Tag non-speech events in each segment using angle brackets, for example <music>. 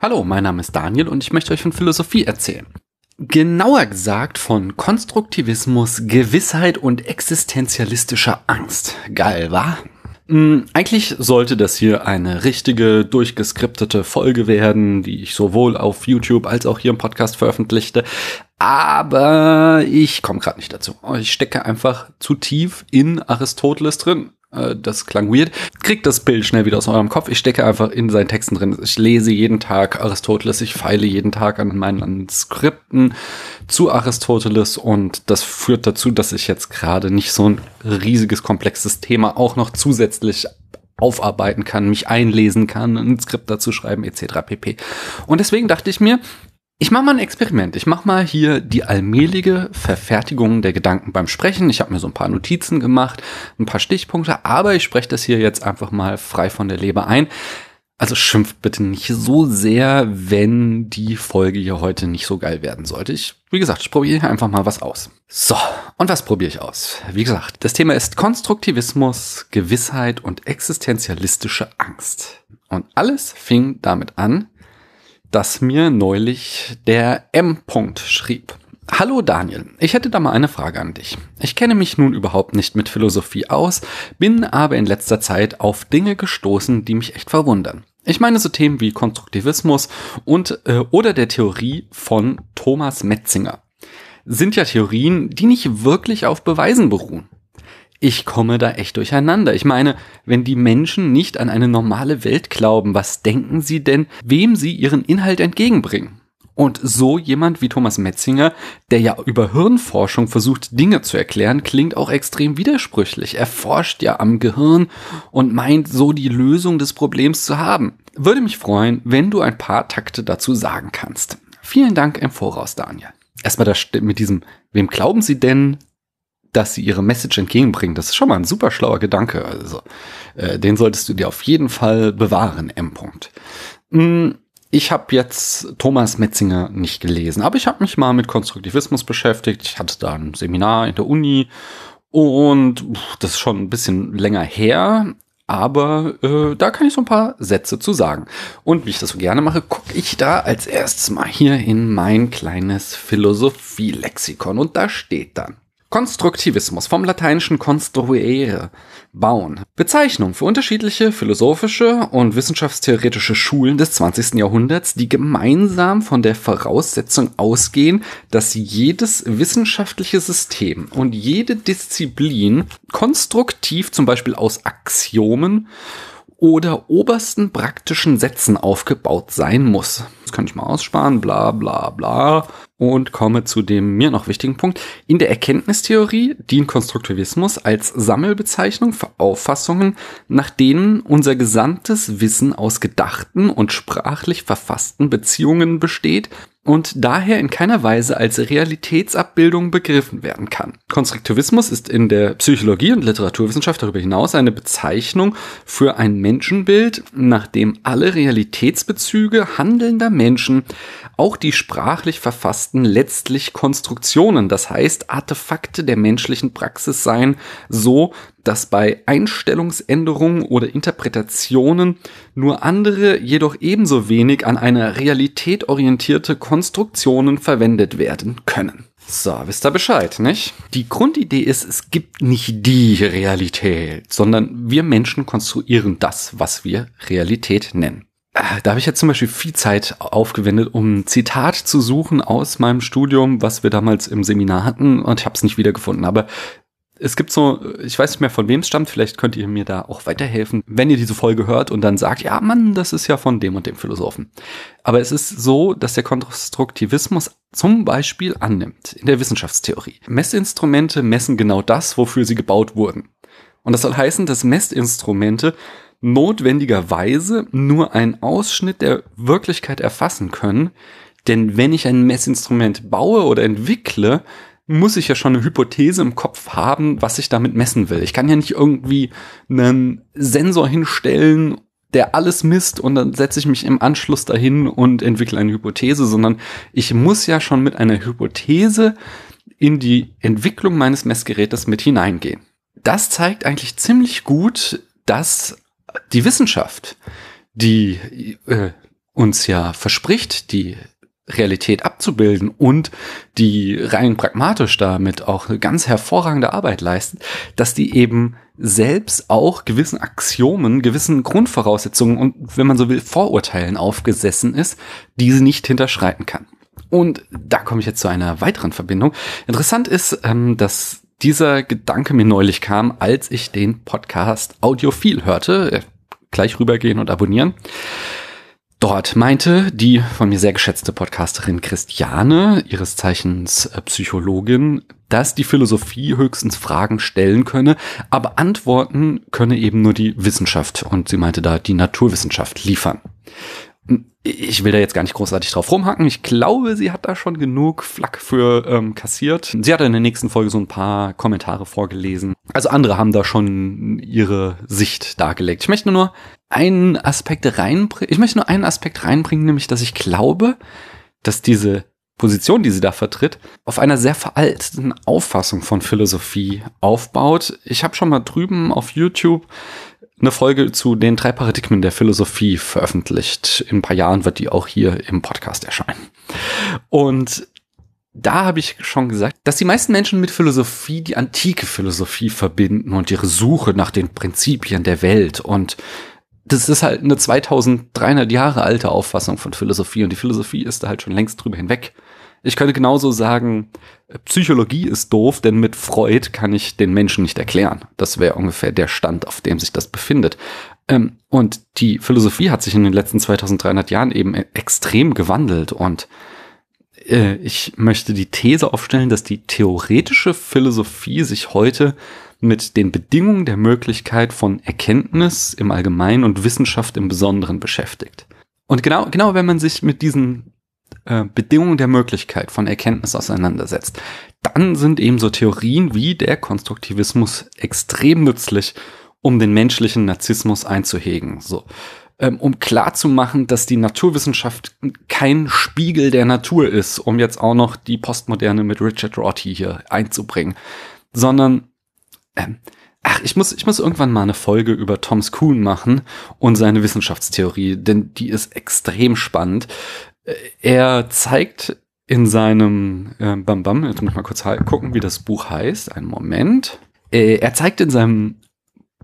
Hallo, mein Name ist Daniel und ich möchte euch von Philosophie erzählen. Genauer gesagt von Konstruktivismus, Gewissheit und existenzialistischer Angst. Geil, wa? Hm, eigentlich sollte das hier eine richtige, durchgeskriptete Folge werden, die ich sowohl auf YouTube als auch hier im Podcast veröffentlichte. Aber ich komme gerade nicht dazu. Ich stecke einfach zu tief in Aristoteles drin. Äh, das klang weird. Kriegt das Bild schnell wieder aus eurem Kopf. Ich stecke einfach in seinen Texten drin. Ich lese jeden Tag Aristoteles. Ich feile jeden Tag an meinen Skripten zu Aristoteles. Und das führt dazu, dass ich jetzt gerade nicht so ein riesiges, komplexes Thema auch noch zusätzlich aufarbeiten kann, mich einlesen kann, ein Skript dazu schreiben, etc. pp. Und deswegen dachte ich mir, ich mache mal ein Experiment. Ich mache mal hier die allmähliche Verfertigung der Gedanken beim Sprechen. Ich habe mir so ein paar Notizen gemacht, ein paar Stichpunkte, aber ich spreche das hier jetzt einfach mal frei von der Leber ein. Also schimpft bitte nicht so sehr, wenn die Folge hier heute nicht so geil werden sollte. Ich, wie gesagt, ich probiere hier einfach mal was aus. So, und was probiere ich aus? Wie gesagt, das Thema ist Konstruktivismus, Gewissheit und existenzialistische Angst. Und alles fing damit an, dass mir neulich der M-Punkt schrieb. Hallo Daniel, ich hätte da mal eine Frage an dich. Ich kenne mich nun überhaupt nicht mit Philosophie aus, bin aber in letzter Zeit auf Dinge gestoßen, die mich echt verwundern. Ich meine so Themen wie Konstruktivismus und äh, oder der Theorie von Thomas Metzinger. Sind ja Theorien, die nicht wirklich auf Beweisen beruhen ich komme da echt durcheinander. Ich meine, wenn die Menschen nicht an eine normale Welt glauben, was denken sie denn, wem sie ihren Inhalt entgegenbringen? Und so jemand wie Thomas Metzinger, der ja über Hirnforschung versucht, Dinge zu erklären, klingt auch extrem widersprüchlich. Er forscht ja am Gehirn und meint so die Lösung des Problems zu haben. Würde mich freuen, wenn du ein paar Takte dazu sagen kannst. Vielen Dank im Voraus, Daniel. Erstmal das mit diesem, wem glauben Sie denn, dass sie ihre Message entgegenbringen. Das ist schon mal ein super schlauer Gedanke. Also, äh, den solltest du dir auf jeden Fall bewahren, M. -Punkt. Mm, ich habe jetzt Thomas Metzinger nicht gelesen, aber ich habe mich mal mit Konstruktivismus beschäftigt. Ich hatte da ein Seminar in der Uni und das ist schon ein bisschen länger her, aber äh, da kann ich so ein paar Sätze zu sagen. Und wie ich das so gerne mache, gucke ich da als erstes mal hier in mein kleines Philosophielexikon und da steht dann Konstruktivismus vom lateinischen construere, bauen. Bezeichnung für unterschiedliche philosophische und wissenschaftstheoretische Schulen des 20. Jahrhunderts, die gemeinsam von der Voraussetzung ausgehen, dass jedes wissenschaftliche System und jede Disziplin konstruktiv zum Beispiel aus Axiomen oder obersten praktischen Sätzen aufgebaut sein muss. Das kann ich mal aussparen, bla bla bla und komme zu dem mir noch wichtigen Punkt. In der Erkenntnistheorie dient Konstruktivismus als Sammelbezeichnung für Auffassungen, nach denen unser gesamtes Wissen aus gedachten und sprachlich verfassten Beziehungen besteht und daher in keiner Weise als Realitätsabbildung begriffen werden kann. Konstruktivismus ist in der Psychologie und Literaturwissenschaft darüber hinaus eine Bezeichnung für ein Menschenbild, nach dem alle Realitätsbezüge handelnder Menschen, auch die sprachlich verfassten letztlich Konstruktionen, das heißt Artefakte der menschlichen Praxis seien, so dass bei Einstellungsänderungen oder Interpretationen nur andere, jedoch ebenso wenig an einer Realität orientierte Konstruktionen verwendet werden können. So, wisst ihr Bescheid, nicht? Die Grundidee ist, es gibt nicht die Realität, sondern wir Menschen konstruieren das, was wir Realität nennen. Äh, da habe ich jetzt zum Beispiel viel Zeit aufgewendet, um ein Zitat zu suchen aus meinem Studium, was wir damals im Seminar hatten, und ich habe es nicht wiedergefunden. Aber es gibt so, ich weiß nicht mehr von wem es stammt, vielleicht könnt ihr mir da auch weiterhelfen, wenn ihr diese Folge hört und dann sagt, ja Mann, das ist ja von dem und dem Philosophen. Aber es ist so, dass der Konstruktivismus zum Beispiel annimmt, in der Wissenschaftstheorie. Messinstrumente messen genau das, wofür sie gebaut wurden. Und das soll heißen, dass Messinstrumente notwendigerweise nur einen Ausschnitt der Wirklichkeit erfassen können, denn wenn ich ein Messinstrument baue oder entwickle, muss ich ja schon eine Hypothese im Kopf haben, was ich damit messen will. Ich kann ja nicht irgendwie einen Sensor hinstellen, der alles misst und dann setze ich mich im Anschluss dahin und entwickle eine Hypothese, sondern ich muss ja schon mit einer Hypothese in die Entwicklung meines Messgerätes mit hineingehen. Das zeigt eigentlich ziemlich gut, dass die Wissenschaft, die äh, uns ja verspricht, die Realität abzubilden und die rein pragmatisch damit auch eine ganz hervorragende Arbeit leistet, dass die eben selbst auch gewissen Axiomen, gewissen Grundvoraussetzungen und, wenn man so will, Vorurteilen aufgesessen ist, die sie nicht hinterschreiten kann. Und da komme ich jetzt zu einer weiteren Verbindung. Interessant ist, ähm, dass dieser Gedanke mir neulich kam, als ich den Podcast Audiophil hörte. Äh, gleich rübergehen und abonnieren. Dort meinte die von mir sehr geschätzte Podcasterin Christiane, ihres Zeichens äh, Psychologin, dass die Philosophie höchstens Fragen stellen könne, aber Antworten könne eben nur die Wissenschaft. Und sie meinte da die Naturwissenschaft liefern ich will da jetzt gar nicht großartig drauf rumhacken. Ich glaube, sie hat da schon genug Flack für ähm, kassiert. Sie hat in der nächsten Folge so ein paar Kommentare vorgelesen. Also andere haben da schon ihre Sicht dargelegt. Ich möchte nur einen Aspekt reinbringen. Ich möchte nur einen Aspekt reinbringen, nämlich, dass ich glaube, dass diese Position, die sie da vertritt, auf einer sehr veralteten Auffassung von Philosophie aufbaut. Ich habe schon mal drüben auf YouTube eine Folge zu den drei Paradigmen der Philosophie veröffentlicht. In ein paar Jahren wird die auch hier im Podcast erscheinen. Und da habe ich schon gesagt, dass die meisten Menschen mit Philosophie die antike Philosophie verbinden und ihre Suche nach den Prinzipien der Welt. Und das ist halt eine 2300 Jahre alte Auffassung von Philosophie und die Philosophie ist da halt schon längst drüber hinweg. Ich könnte genauso sagen, Psychologie ist doof, denn mit Freud kann ich den Menschen nicht erklären. Das wäre ungefähr der Stand, auf dem sich das befindet. Ähm, und die Philosophie hat sich in den letzten 2300 Jahren eben e- extrem gewandelt und äh, ich möchte die These aufstellen, dass die theoretische Philosophie sich heute mit den Bedingungen der Möglichkeit von Erkenntnis im Allgemeinen und Wissenschaft im Besonderen beschäftigt. Und genau, genau wenn man sich mit diesen äh, Bedingungen der Möglichkeit von Erkenntnis auseinandersetzt, dann sind eben so Theorien wie der Konstruktivismus extrem nützlich, um den menschlichen Narzissmus einzuhegen. So, ähm, um klarzumachen, dass die Naturwissenschaft kein Spiegel der Natur ist, um jetzt auch noch die Postmoderne mit Richard Rorty hier einzubringen, sondern ähm, Ach, ich muss, ich muss irgendwann mal eine Folge über Thomas Kuhn machen und seine Wissenschaftstheorie, denn die ist extrem spannend er zeigt in seinem äh, Bam Bam, jetzt muss ich mal kurz gucken, wie das Buch heißt. Einen Moment. Äh, er zeigt in seinem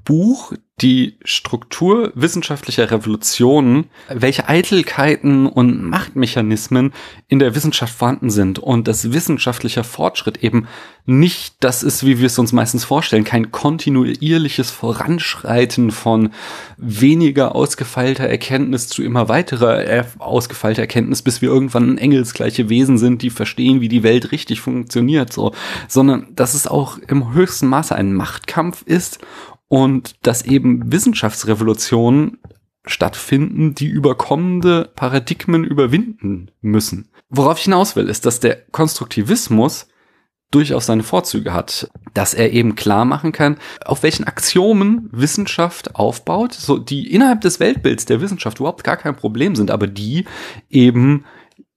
Buch die Struktur wissenschaftlicher Revolutionen, welche Eitelkeiten und Machtmechanismen in der Wissenschaft vorhanden sind und dass wissenschaftlicher Fortschritt eben nicht das ist, wie wir es uns meistens vorstellen, kein kontinuierliches Voranschreiten von weniger ausgefeilter Erkenntnis zu immer weiterer ausgefeilter Erkenntnis, bis wir irgendwann engelsgleiche Wesen sind, die verstehen, wie die Welt richtig funktioniert, so, sondern dass es auch im höchsten Maße ein Machtkampf ist und dass eben Wissenschaftsrevolutionen stattfinden, die überkommende Paradigmen überwinden müssen. Worauf ich hinaus will, ist, dass der Konstruktivismus durchaus seine Vorzüge hat, dass er eben klar machen kann, auf welchen Axiomen Wissenschaft aufbaut, so die innerhalb des Weltbilds der Wissenschaft überhaupt gar kein Problem sind, aber die eben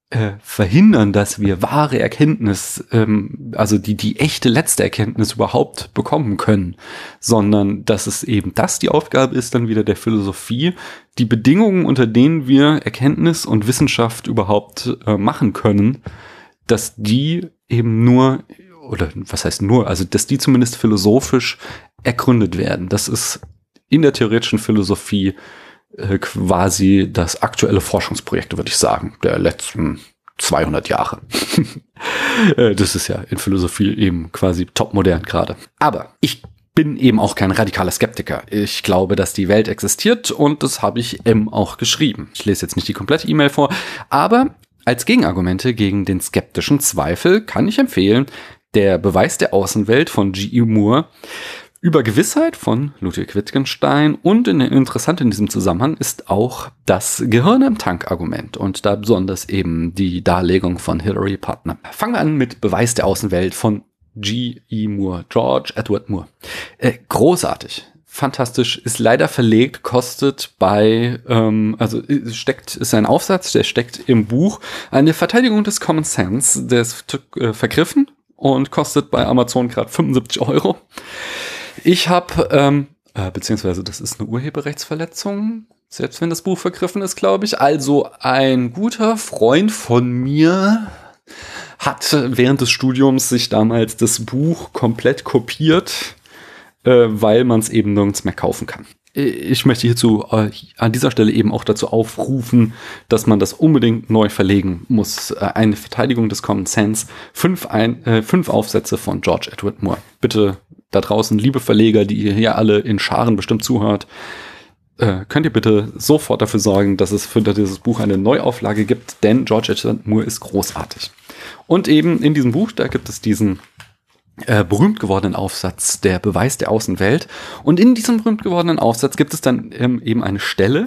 äh, verhindern, dass wir wahre Erkenntnis, ähm, also die, die echte letzte Erkenntnis überhaupt bekommen können, sondern dass es eben das die Aufgabe ist dann wieder der Philosophie, die Bedingungen, unter denen wir Erkenntnis und Wissenschaft überhaupt äh, machen können, dass die eben nur, oder was heißt nur, also dass die zumindest philosophisch ergründet werden. Das ist in der theoretischen Philosophie äh, quasi das aktuelle Forschungsprojekt, würde ich sagen, der letzten 200 Jahre. <laughs> Äh, das ist ja in Philosophie eben quasi topmodern gerade. Aber ich bin eben auch kein radikaler Skeptiker. Ich glaube, dass die Welt existiert und das habe ich M auch geschrieben. Ich lese jetzt nicht die komplette E-Mail vor, aber als Gegenargumente gegen den skeptischen Zweifel kann ich empfehlen, der Beweis der Außenwelt von G.E. Moore über Gewissheit von Ludwig Wittgenstein und in, interessant in diesem Zusammenhang ist auch das Gehirn im Tank-Argument und da besonders eben die Darlegung von Hilary Putnam. Fangen wir an mit Beweis der Außenwelt von G. E. Moore, George Edward Moore. Äh, großartig. Fantastisch, ist leider verlegt, kostet bei, ähm, also steckt, ist ein Aufsatz, der steckt im Buch. Eine Verteidigung des Common Sense, der ist äh, vergriffen und kostet bei Amazon gerade 75 Euro. Ich habe, ähm, äh, beziehungsweise das ist eine Urheberrechtsverletzung. Selbst wenn das Buch vergriffen ist, glaube ich. Also ein guter Freund von mir hat während des Studiums sich damals das Buch komplett kopiert, äh, weil man es eben nirgends mehr kaufen kann. Ich möchte hierzu äh, an dieser Stelle eben auch dazu aufrufen, dass man das unbedingt neu verlegen muss. Äh, eine Verteidigung des Common Sense, fünf, ein, äh, fünf Aufsätze von George Edward Moore. Bitte da draußen, liebe Verleger, die ihr hier alle in Scharen bestimmt zuhört, äh, könnt ihr bitte sofort dafür sorgen, dass es für dieses Buch eine Neuauflage gibt, denn George Edward Moore ist großartig. Und eben in diesem Buch, da gibt es diesen äh, berühmt gewordenen Aufsatz, der Beweis der Außenwelt. Und in diesem berühmt gewordenen Aufsatz gibt es dann ähm, eben eine Stelle,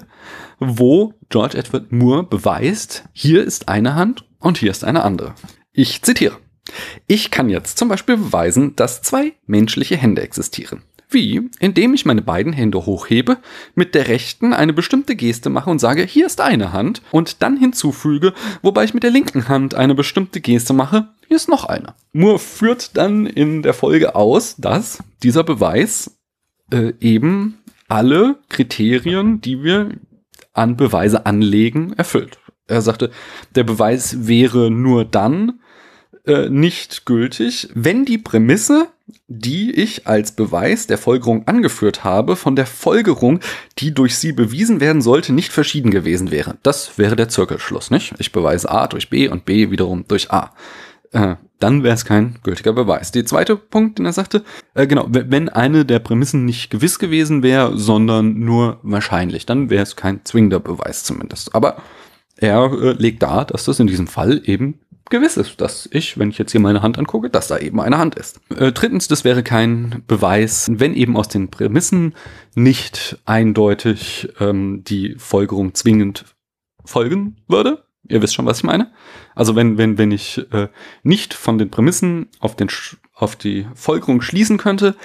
wo George Edward Moore beweist, hier ist eine Hand und hier ist eine andere. Ich zitiere. Ich kann jetzt zum Beispiel beweisen, dass zwei menschliche Hände existieren. Wie? Indem ich meine beiden Hände hochhebe, mit der rechten eine bestimmte Geste mache und sage, hier ist eine Hand, und dann hinzufüge, wobei ich mit der linken Hand eine bestimmte Geste mache, hier ist noch eine. Moore führt dann in der Folge aus, dass dieser Beweis äh, eben alle Kriterien, die wir an Beweise anlegen, erfüllt. Er sagte, der Beweis wäre nur dann äh, nicht gültig, wenn die Prämisse die ich als Beweis der Folgerung angeführt habe, von der Folgerung, die durch sie bewiesen werden sollte, nicht verschieden gewesen wäre. Das wäre der Zirkelschluss, nicht? Ich beweise A durch B und B wiederum durch A. Äh, dann wäre es kein gültiger Beweis. Der zweite Punkt, den er sagte, äh, genau, wenn eine der Prämissen nicht gewiss gewesen wäre, sondern nur wahrscheinlich, dann wäre es kein zwingender Beweis zumindest. Aber er äh, legt dar, dass das in diesem Fall eben gewiss ist, dass ich, wenn ich jetzt hier meine Hand angucke, dass da eben eine Hand ist. Äh, drittens, das wäre kein Beweis, wenn eben aus den Prämissen nicht eindeutig ähm, die Folgerung zwingend folgen würde. Ihr wisst schon, was ich meine. Also wenn, wenn, wenn ich äh, nicht von den Prämissen auf, den, auf die Folgerung schließen könnte,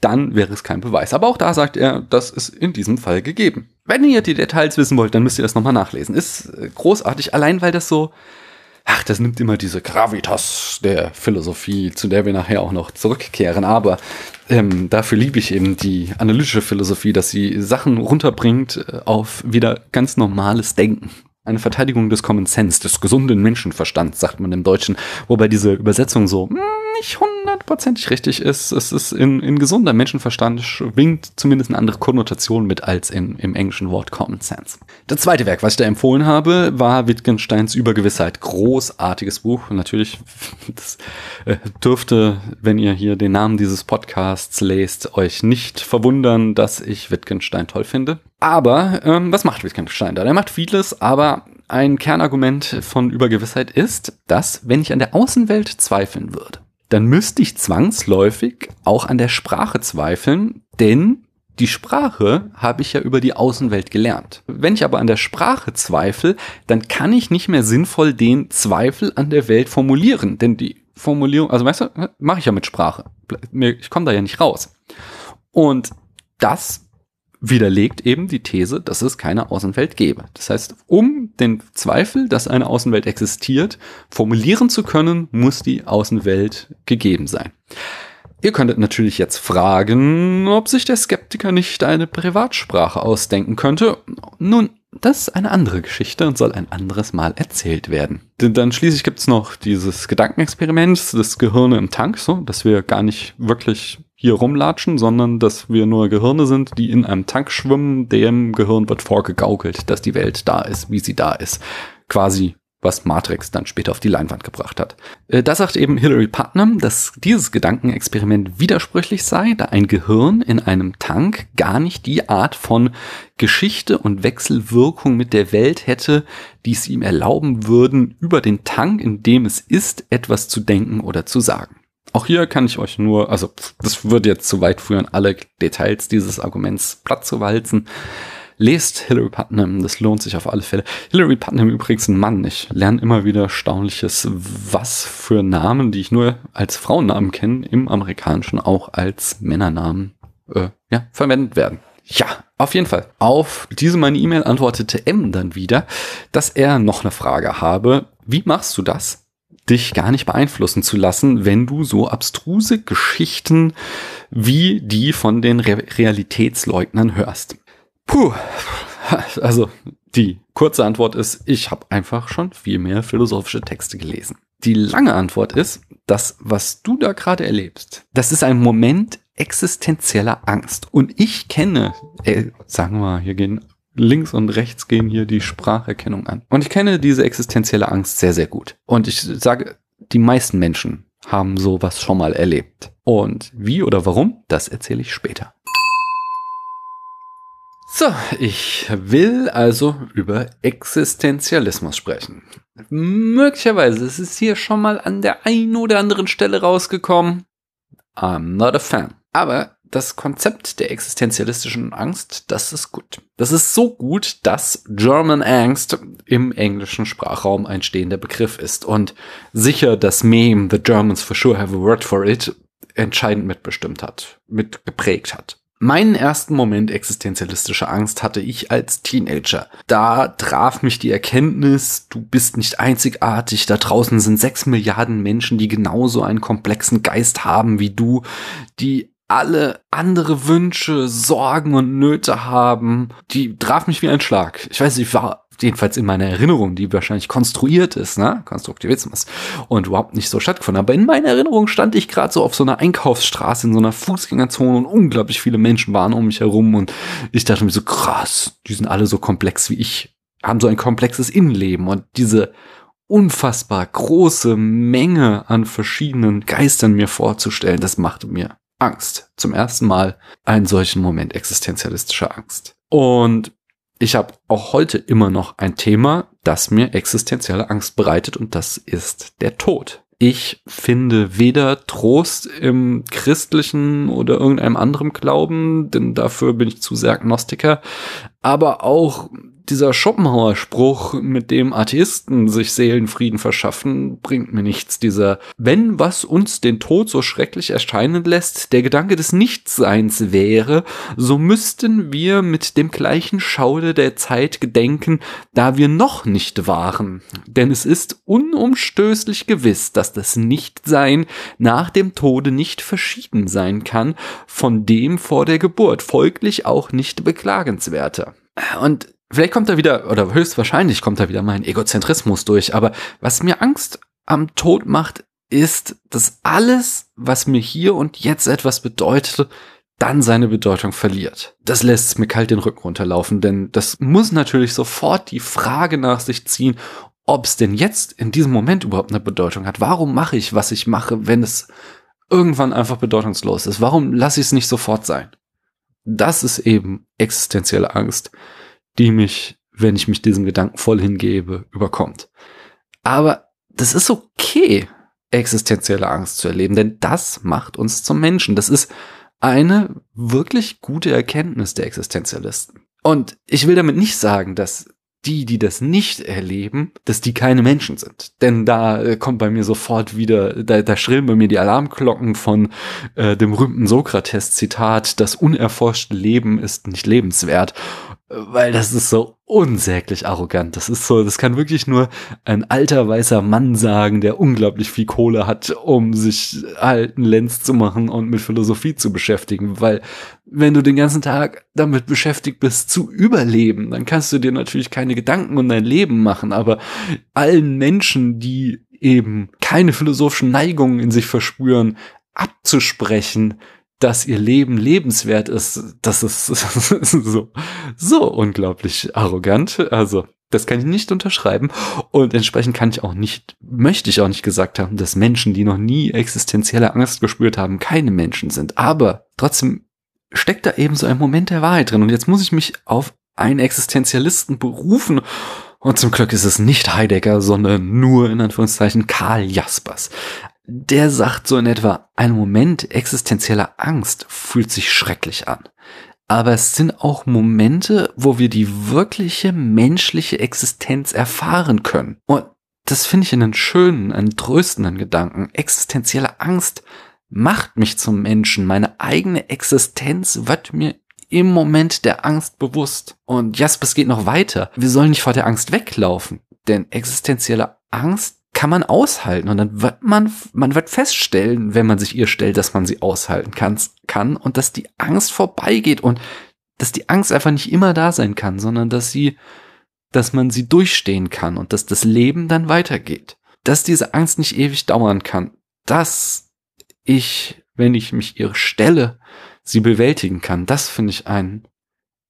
dann wäre es kein Beweis. Aber auch da sagt er, das ist in diesem Fall gegeben. Wenn ihr die Details wissen wollt, dann müsst ihr das nochmal nachlesen. Ist äh, großartig, allein weil das so, ach, das nimmt immer diese Gravitas der Philosophie, zu der wir nachher auch noch zurückkehren. Aber ähm, dafür liebe ich eben die analytische Philosophie, dass sie Sachen runterbringt äh, auf wieder ganz normales Denken. Eine Verteidigung des Common Sense, des gesunden Menschenverstands, sagt man im Deutschen, wobei diese Übersetzung so hm, nicht hundertprozentig richtig ist. Es ist in, in gesunder Menschenverstand schwingt zumindest eine andere Konnotation mit als in, im englischen Wort Common Sense. Das zweite Werk, was ich da empfohlen habe, war Wittgensteins Übergewissheit. Großartiges Buch. Natürlich, <laughs> das äh, dürfte, wenn ihr hier den Namen dieses Podcasts lest, euch nicht verwundern, dass ich Wittgenstein toll finde. Aber ähm, was macht Wittgenstein da? Er macht vieles, aber ein Kernargument von Übergewissheit ist, dass, wenn ich an der Außenwelt zweifeln würde, dann müsste ich zwangsläufig auch an der Sprache zweifeln, denn die Sprache habe ich ja über die Außenwelt gelernt. Wenn ich aber an der Sprache zweifle, dann kann ich nicht mehr sinnvoll den Zweifel an der Welt formulieren, denn die Formulierung, also weißt du, mache ich ja mit Sprache. Ich komme da ja nicht raus. Und das widerlegt eben die These, dass es keine Außenwelt gäbe. Das heißt, um den Zweifel, dass eine Außenwelt existiert, formulieren zu können, muss die Außenwelt gegeben sein. Ihr könntet natürlich jetzt fragen, ob sich der Skeptiker nicht eine Privatsprache ausdenken könnte. Nun, das ist eine andere Geschichte und soll ein anderes Mal erzählt werden. Denn dann schließlich gibt es noch dieses Gedankenexperiment, das Gehirn im Tank, so, dass wir gar nicht wirklich hier rumlatschen, sondern dass wir nur Gehirne sind, die in einem Tank schwimmen. Dem Gehirn wird vorgegaukelt, dass die Welt da ist, wie sie da ist. Quasi was Matrix dann später auf die Leinwand gebracht hat. Äh, da sagt eben Hilary Putnam, dass dieses Gedankenexperiment widersprüchlich sei, da ein Gehirn in einem Tank gar nicht die Art von Geschichte und Wechselwirkung mit der Welt hätte, die es ihm erlauben würden, über den Tank, in dem es ist, etwas zu denken oder zu sagen. Auch hier kann ich euch nur, also das würde jetzt zu weit führen, alle Details dieses Arguments platt zu walzen. Lest Hillary Putnam, das lohnt sich auf alle Fälle. Hillary Putnam übrigens ein Mann. Ich lerne immer wieder erstaunliches, was für Namen, die ich nur als Frauennamen kenne, im amerikanischen auch als Männernamen äh, ja, verwendet werden. Ja, auf jeden Fall. Auf diese meine E-Mail antwortete M dann wieder, dass er noch eine Frage habe. Wie machst du das? Dich gar nicht beeinflussen zu lassen, wenn du so abstruse Geschichten wie die von den Re Realitätsleugnern hörst. Puh, <laughs> Also die kurze Antwort ist, ich habe einfach schon viel mehr philosophische Texte gelesen. Die lange Antwort ist, das, was du da gerade erlebst, das ist ein Moment existenzieller Angst. Und ich kenne, äh, sagen wir mal, hier gehen links und rechts gehen hier die Spracherkennung an. Und ich kenne diese existenzielle Angst sehr, sehr gut. Und ich sage, die meisten Menschen haben sowas schon mal erlebt. Und wie oder warum, das erzähle ich später. So, ich will also über Existenzialismus sprechen. Möglicherweise ist es hier schon mal an der einen oder anderen Stelle rausgekommen. I'm not a fan. Aber das Konzept der existenzialistischen Angst, das ist gut. Das ist so gut, dass German Angst im englischen Sprachraum ein stehender Begriff ist und sicher das Meme The Germans for sure have a word for it entscheidend mitbestimmt hat, mitgeprägt hat. Meinen ersten Moment existenzialistischer Angst hatte ich als Teenager. Da traf mich die Erkenntnis, du bist nicht einzigartig, da draußen sind sechs Milliarden Menschen, die genauso einen komplexen Geist haben wie du, die alle andere Wünsche, Sorgen und Nöte haben. Die traf mich wie ein Schlag. Ich weiß, ich war jedenfalls in meiner Erinnerung, die wahrscheinlich konstruiert ist, ne? Konstruktivismus und überhaupt nicht so stattgefunden. Aber in meiner Erinnerung stand ich gerade so auf so einer Einkaufsstraße in so einer Fußgängerzone und unglaublich viele Menschen waren um mich herum und ich dachte mir so krass, die sind alle so komplex wie ich, haben so ein komplexes Innenleben und diese unfassbar große Menge an verschiedenen Geistern mir vorzustellen, das machte mir Angst. Zum ersten Mal einen solchen Moment existenzialistischer Angst. Und ich habe auch heute immer noch ein Thema, das mir existenzielle Angst bereitet und das ist der Tod. Ich finde weder Trost im christlichen oder irgendeinem anderen Glauben, denn dafür bin ich zu sehr Agnostiker, aber auch dieser Schopenhauer-Spruch, mit dem Atheisten sich Seelenfrieden verschaffen, bringt mir nichts. Dieser, wenn was uns den Tod so schrecklich erscheinen lässt, der Gedanke des Nichtseins wäre, so müssten wir mit dem gleichen Schaude der Zeit gedenken, da wir noch nicht waren. Denn es ist unumstößlich gewiss, dass das Nichtsein nach dem Tode nicht verschieden sein kann von dem vor der Geburt, folglich auch nicht beklagenswerter. Und Vielleicht kommt da wieder, oder höchstwahrscheinlich kommt da wieder mein Egozentrismus durch, aber was mir Angst am Tod macht, ist, dass alles, was mir hier und jetzt etwas bedeutet, dann seine Bedeutung verliert. Das lässt mir kalt den Rücken runterlaufen, denn das muss natürlich sofort die Frage nach sich ziehen, ob es denn jetzt in diesem Moment überhaupt eine Bedeutung hat. Warum mache ich, was ich mache, wenn es irgendwann einfach bedeutungslos ist? Warum lasse ich es nicht sofort sein? Das ist eben existenzielle Angst die mich, wenn ich mich diesem Gedanken voll hingebe, überkommt. Aber das ist okay, existenzielle Angst zu erleben, denn das macht uns zum Menschen. Das ist eine wirklich gute Erkenntnis der Existenzialisten. Und ich will damit nicht sagen, dass die, die das nicht erleben, dass die keine Menschen sind. Denn da äh, kommt bei mir sofort wieder, da, da schrillen bei mir die Alarmglocken von äh, dem berühmten Sokrates-Zitat, das unerforschte Leben ist nicht lebenswert weil das ist so unsäglich arrogant. Das ist so, das kann wirklich nur ein alter weißer Mann sagen, der unglaublich viel Kohle hat, um sich alten Lenz zu machen und mit Philosophie zu beschäftigen. Weil wenn du den ganzen Tag damit beschäftigt bist zu überleben, dann kannst du dir natürlich keine Gedanken um dein Leben machen. Aber allen Menschen, die eben keine philosophischen Neigungen in sich verspüren, abzusprechen, dass ihr Leben lebenswert ist, das ist <laughs> so, so unglaublich arrogant. Also, das kann ich nicht unterschreiben. Und entsprechend kann ich auch nicht, möchte ich auch nicht gesagt haben, dass Menschen, die noch nie existenzielle Angst gespürt haben, keine Menschen sind. Aber trotzdem steckt da eben so ein Moment der Wahrheit drin. Und jetzt muss ich mich auf einen Existenzialisten berufen. Und zum Glück ist es nicht Heidegger, sondern nur in Anführungszeichen Karl Jaspers der sagt so in etwa, ein Moment existenzieller Angst fühlt sich schrecklich an. Aber es sind auch Momente, wo wir die wirkliche menschliche Existenz erfahren können. Und das finde ich einen schönen, einen tröstenden Gedanken. Existenzielle Angst macht mich zum Menschen. Meine eigene Existenz wird mir im Moment der Angst bewusst. Und Jaspers geht noch weiter. Wir sollen nicht vor der Angst weglaufen. Denn existenzielle Angst kann man aushalten und dann wird man, man wird feststellen, wenn man sich ihr stellt, dass man sie aushalten kann, kann und dass die Angst vorbeigeht und dass die Angst einfach nicht immer da sein kann, sondern dass sie, dass man sie durchstehen kann und dass das Leben dann weitergeht. Dass diese Angst nicht ewig dauern kann. Dass ich, wenn ich mich ihr stelle, sie bewältigen kann. Das finde ich einen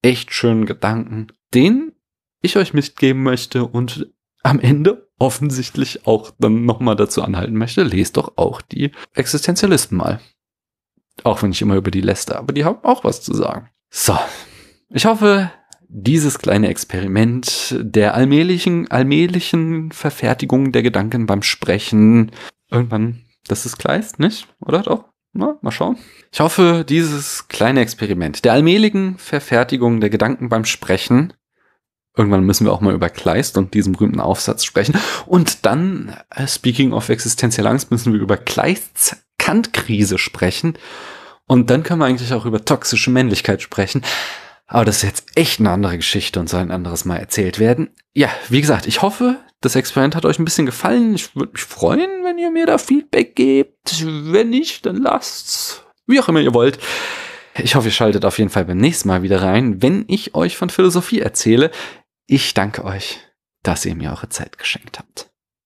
echt schönen Gedanken, den ich euch mitgeben möchte und am Ende offensichtlich auch dann nochmal dazu anhalten möchte, lest doch auch die Existenzialisten mal. Auch wenn ich immer über die läster, aber die haben auch was zu sagen. So. Ich hoffe, dieses kleine Experiment der allmählichen, allmählichen Verfertigung der Gedanken beim Sprechen irgendwann, das ist Kleist, nicht? Oder doch? Na, mal schauen. Ich hoffe, dieses kleine Experiment der allmählichen Verfertigung der Gedanken beim Sprechen Irgendwann müssen wir auch mal über Kleist und diesen berühmten Aufsatz sprechen. Und dann, uh, speaking of existenzielle Angst, müssen wir über Kleists Kantkrise sprechen. Und dann können wir eigentlich auch über toxische Männlichkeit sprechen. Aber das ist jetzt echt eine andere Geschichte und soll ein anderes Mal erzählt werden. Ja, wie gesagt, ich hoffe, das Experiment hat euch ein bisschen gefallen. Ich würde mich freuen, wenn ihr mir da Feedback gebt. Wenn nicht, dann lasst's. Wie auch immer ihr wollt. Ich hoffe, ihr schaltet auf jeden Fall beim nächsten Mal wieder rein, wenn ich euch von Philosophie erzähle. Ich danke euch, dass ihr mir eure Zeit geschenkt habt.